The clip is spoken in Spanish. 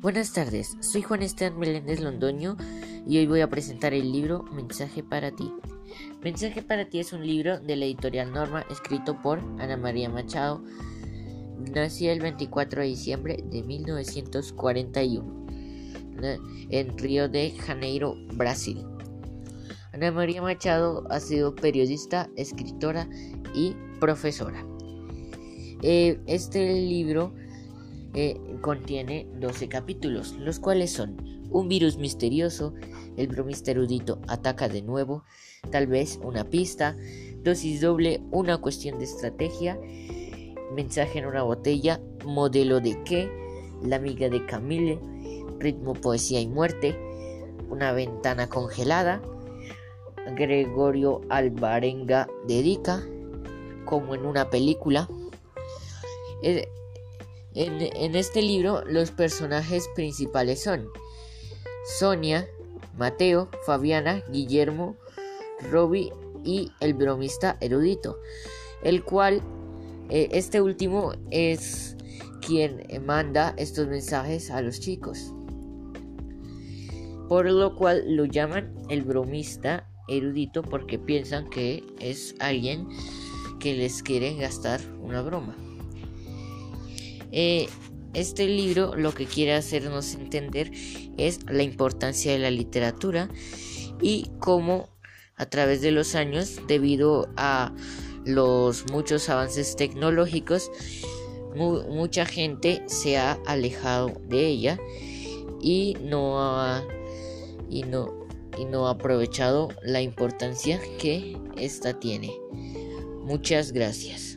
Buenas tardes, soy Juan Esteban Meléndez Londoño y hoy voy a presentar el libro Mensaje para ti. Mensaje para ti es un libro de la editorial Norma escrito por Ana María Machado. Nació el 24 de diciembre de 1941 en Río de Janeiro, Brasil. Ana María Machado ha sido periodista, escritora y profesora. Eh, este libro contiene 12 capítulos, los cuales son un virus misterioso, el bromista erudito ataca de nuevo, tal vez una pista, dosis doble, una cuestión de estrategia, mensaje en una botella, modelo de qué, la amiga de Camille, ritmo, poesía y muerte, una ventana congelada, Gregorio Alvarenga dedica, como en una película. Eh, en, este libro los personajes principales son Sonia, Mateo, Fabiana, Guillermo, Robbie y el bromista erudito, el cual eh, este último es quien manda estos mensajes a los chicos. Por lo cual lo llaman el bromista erudito porque piensan que es alguien que les quiere gastar una broma. Eh, este libro lo que quiere hacernos entender es la importancia de la literatura y cómo a través de los años, debido a los muchos avances tecnológicos, mucha gente se ha alejado de ella y no ha, y no, y no ha aprovechado la importancia que esta tiene. Muchas gracias.